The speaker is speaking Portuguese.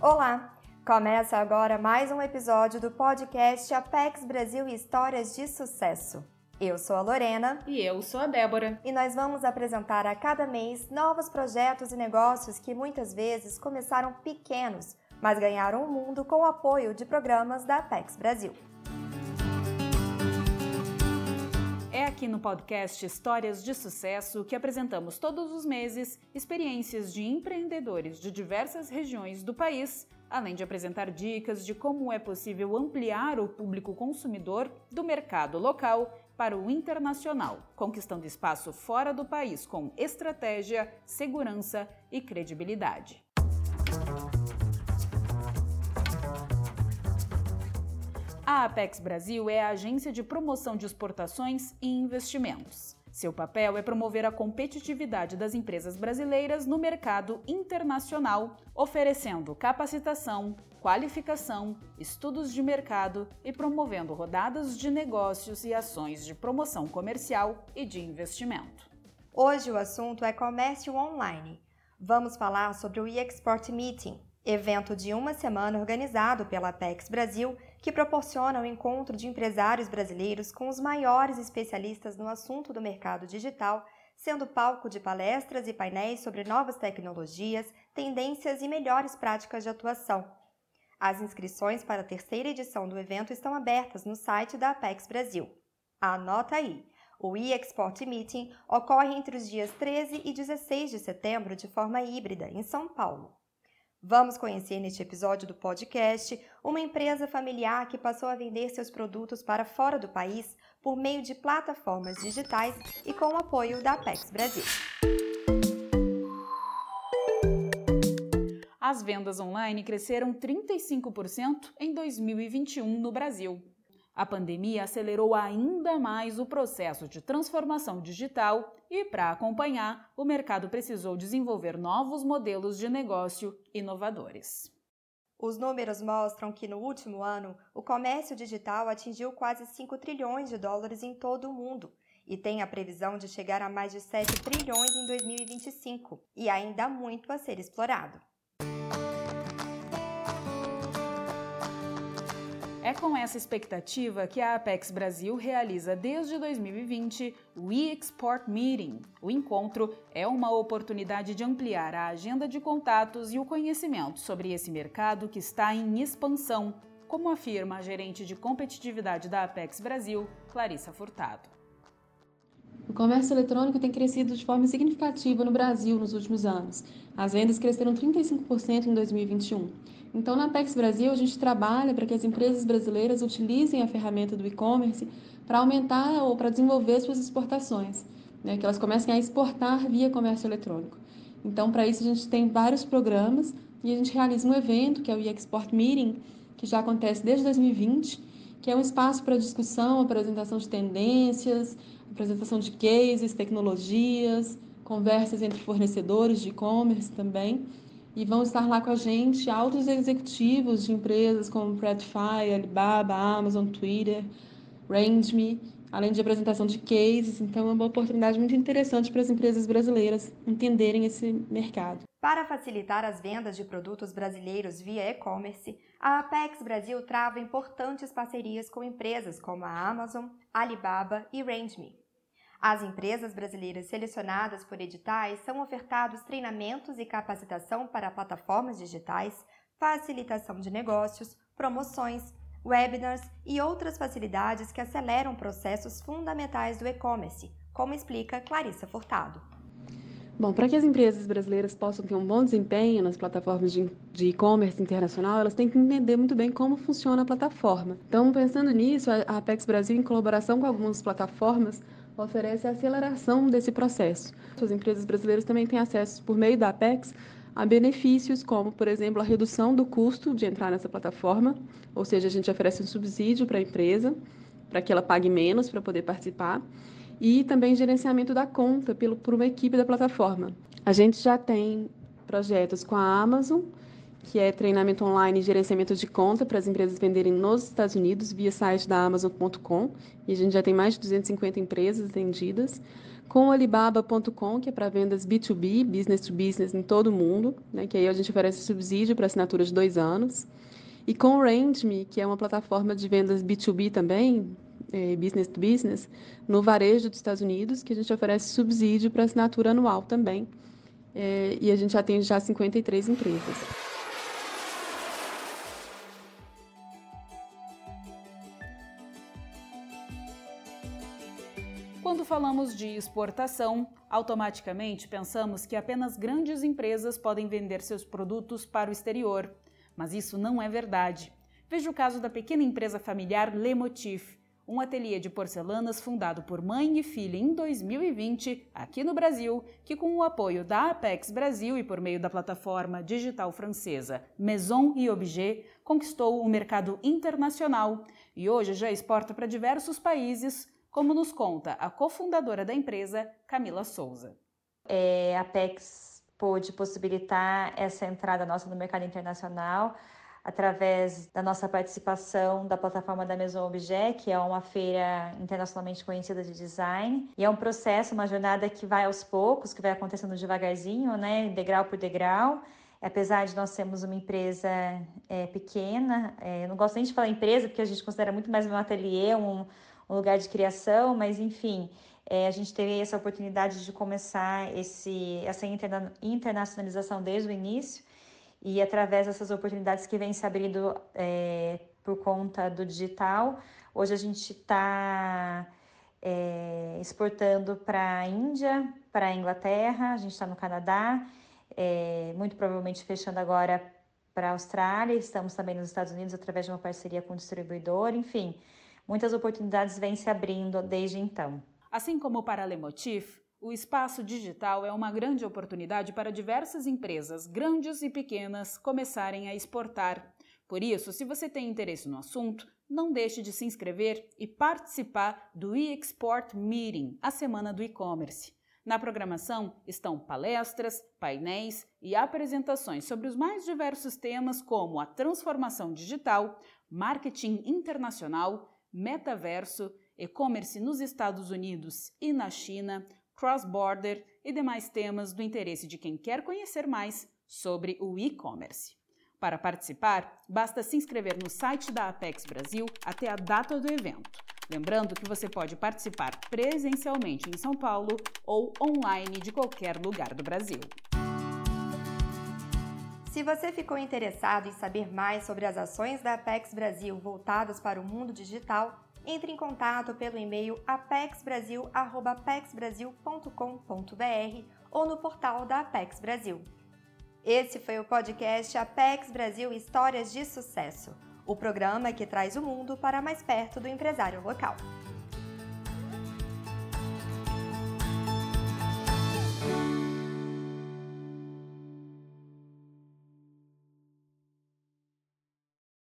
Olá! Começa agora mais um episódio do podcast Apex Brasil Histórias de Sucesso. Eu sou a Lorena. E eu sou a Débora. E nós vamos apresentar a cada mês novos projetos e negócios que muitas vezes começaram pequenos, mas ganharam o mundo com o apoio de programas da Apex Brasil. É aqui no podcast Histórias de Sucesso que apresentamos todos os meses experiências de empreendedores de diversas regiões do país, além de apresentar dicas de como é possível ampliar o público consumidor do mercado local para o internacional, conquistando espaço fora do país com estratégia, segurança e credibilidade. A Apex Brasil é a agência de promoção de exportações e investimentos. Seu papel é promover a competitividade das empresas brasileiras no mercado internacional, oferecendo capacitação, qualificação, estudos de mercado e promovendo rodadas de negócios e ações de promoção comercial e de investimento. Hoje o assunto é comércio online. Vamos falar sobre o e-export meeting, evento de uma semana organizado pela Apex Brasil que proporciona o encontro de empresários brasileiros com os maiores especialistas no assunto do mercado digital, sendo palco de palestras e painéis sobre novas tecnologias, tendências e melhores práticas de atuação. As inscrições para a terceira edição do evento estão abertas no site da Apex Brasil. Anota aí! O e-Export Meeting ocorre entre os dias 13 e 16 de setembro de forma híbrida, em São Paulo. Vamos conhecer neste episódio do podcast uma empresa familiar que passou a vender seus produtos para fora do país por meio de plataformas digitais e com o apoio da Apex Brasil. As vendas online cresceram 35% em 2021 no Brasil. A pandemia acelerou ainda mais o processo de transformação digital e, para acompanhar, o mercado precisou desenvolver novos modelos de negócio inovadores. Os números mostram que no último ano, o comércio digital atingiu quase 5 trilhões de dólares em todo o mundo e tem a previsão de chegar a mais de 7 trilhões em 2025, e ainda há muito a ser explorado. É com essa expectativa que a Apex Brasil realiza desde 2020 o e-Export Meeting. O encontro é uma oportunidade de ampliar a agenda de contatos e o conhecimento sobre esse mercado que está em expansão, como afirma a gerente de competitividade da Apex Brasil, Clarissa Furtado. O comércio eletrônico tem crescido de forma significativa no Brasil nos últimos anos. As vendas cresceram 35% em 2021. Então, na Apex Brasil, a gente trabalha para que as empresas brasileiras utilizem a ferramenta do e-commerce para aumentar ou para desenvolver suas exportações, né? que elas comecem a exportar via comércio eletrônico. Então, para isso, a gente tem vários programas e a gente realiza um evento, que é o e-Export Meeting, que já acontece desde 2020, que é um espaço para discussão, apresentação de tendências, apresentação de cases, tecnologias, conversas entre fornecedores de e-commerce também. E vão estar lá com a gente altos executivos de empresas como Predify, Alibaba, Amazon, Twitter, RangeMe, além de apresentação de cases. Então, é uma oportunidade muito interessante para as empresas brasileiras entenderem esse mercado. Para facilitar as vendas de produtos brasileiros via e-commerce, a Apex Brasil trava importantes parcerias com empresas como a Amazon, Alibaba e RangeMe. As empresas brasileiras selecionadas por editais são ofertados treinamentos e capacitação para plataformas digitais, facilitação de negócios, promoções, webinars e outras facilidades que aceleram processos fundamentais do e-commerce, como explica Clarissa Furtado. Bom, para que as empresas brasileiras possam ter um bom desempenho nas plataformas de e-commerce internacional, elas têm que entender muito bem como funciona a plataforma. Então, pensando nisso, a Apex Brasil, em colaboração com algumas plataformas, oferece a aceleração desse processo. As empresas brasileiras também têm acesso, por meio da Apex, a benefícios como, por exemplo, a redução do custo de entrar nessa plataforma, ou seja, a gente oferece um subsídio para a empresa, para que ela pague menos para poder participar, e também gerenciamento da conta pelo, por uma equipe da plataforma. A gente já tem projetos com a Amazon, que é treinamento online e gerenciamento de conta para as empresas venderem nos Estados Unidos via site da Amazon.com. E a gente já tem mais de 250 empresas vendidas. com o Alibaba.com, que é para vendas B2B, business to business em todo o mundo, né, que aí a gente oferece subsídio para assinatura de dois anos. E com o RangeMe, que é uma plataforma de vendas B2B também, é, business to business, no varejo dos Estados Unidos, que a gente oferece subsídio para assinatura anual também. É, e a gente atende já 53 empresas. Falamos de exportação, automaticamente pensamos que apenas grandes empresas podem vender seus produtos para o exterior. Mas isso não é verdade. Veja o caso da pequena empresa familiar Lemotif, um ateliê de porcelanas fundado por mãe e filha em 2020, aqui no Brasil, que com o apoio da Apex Brasil e por meio da plataforma digital francesa Maison e Objet, conquistou o mercado internacional e hoje já exporta para diversos países, como nos conta a cofundadora da empresa, Camila Souza. É, a Apex pôde possibilitar essa entrada nossa no mercado internacional através da nossa participação da plataforma da Maison Objet, que é uma feira internacionalmente conhecida de design. E é um processo, uma jornada que vai aos poucos, que vai acontecendo devagarzinho, né, degrau por degrau. Apesar de nós sermos uma empresa é, pequena, é, eu não gosto nem de falar empresa, porque a gente considera muito mais um ateliê, um, um lugar de criação, mas enfim, é, a gente teve essa oportunidade de começar esse, essa interna internacionalização desde o início e através dessas oportunidades que vem se abrindo é, por conta do digital, hoje a gente está é, exportando para a Índia, para a Inglaterra, a gente está no Canadá, é, muito provavelmente fechando agora para a Austrália, estamos também nos Estados Unidos através de uma parceria com o distribuidor, enfim muitas oportunidades vêm se abrindo desde então. Assim como para a Lemotif, o espaço digital é uma grande oportunidade para diversas empresas, grandes e pequenas, começarem a exportar. Por isso, se você tem interesse no assunto, não deixe de se inscrever e participar do e-export Meeting, a semana do e-commerce. Na programação estão palestras, painéis e apresentações sobre os mais diversos temas, como a transformação digital, marketing internacional, metaverso, e-commerce nos Estados Unidos e na China, cross-border e demais temas do interesse de quem quer conhecer mais sobre o e-commerce. Para participar, basta se inscrever no site da Apex Brasil até a data do evento. Lembrando que você pode participar presencialmente em São Paulo ou online de qualquer lugar do Brasil. Se você ficou interessado em saber mais sobre as ações da Apex Brasil voltadas para o mundo digital, entre em contato pelo e-mail apexbrasil.apexbrasil.com.br ou no portal da Apex Brasil. Esse foi o podcast Apex Brasil Histórias de Sucesso, o programa que traz o mundo para mais perto do empresário local.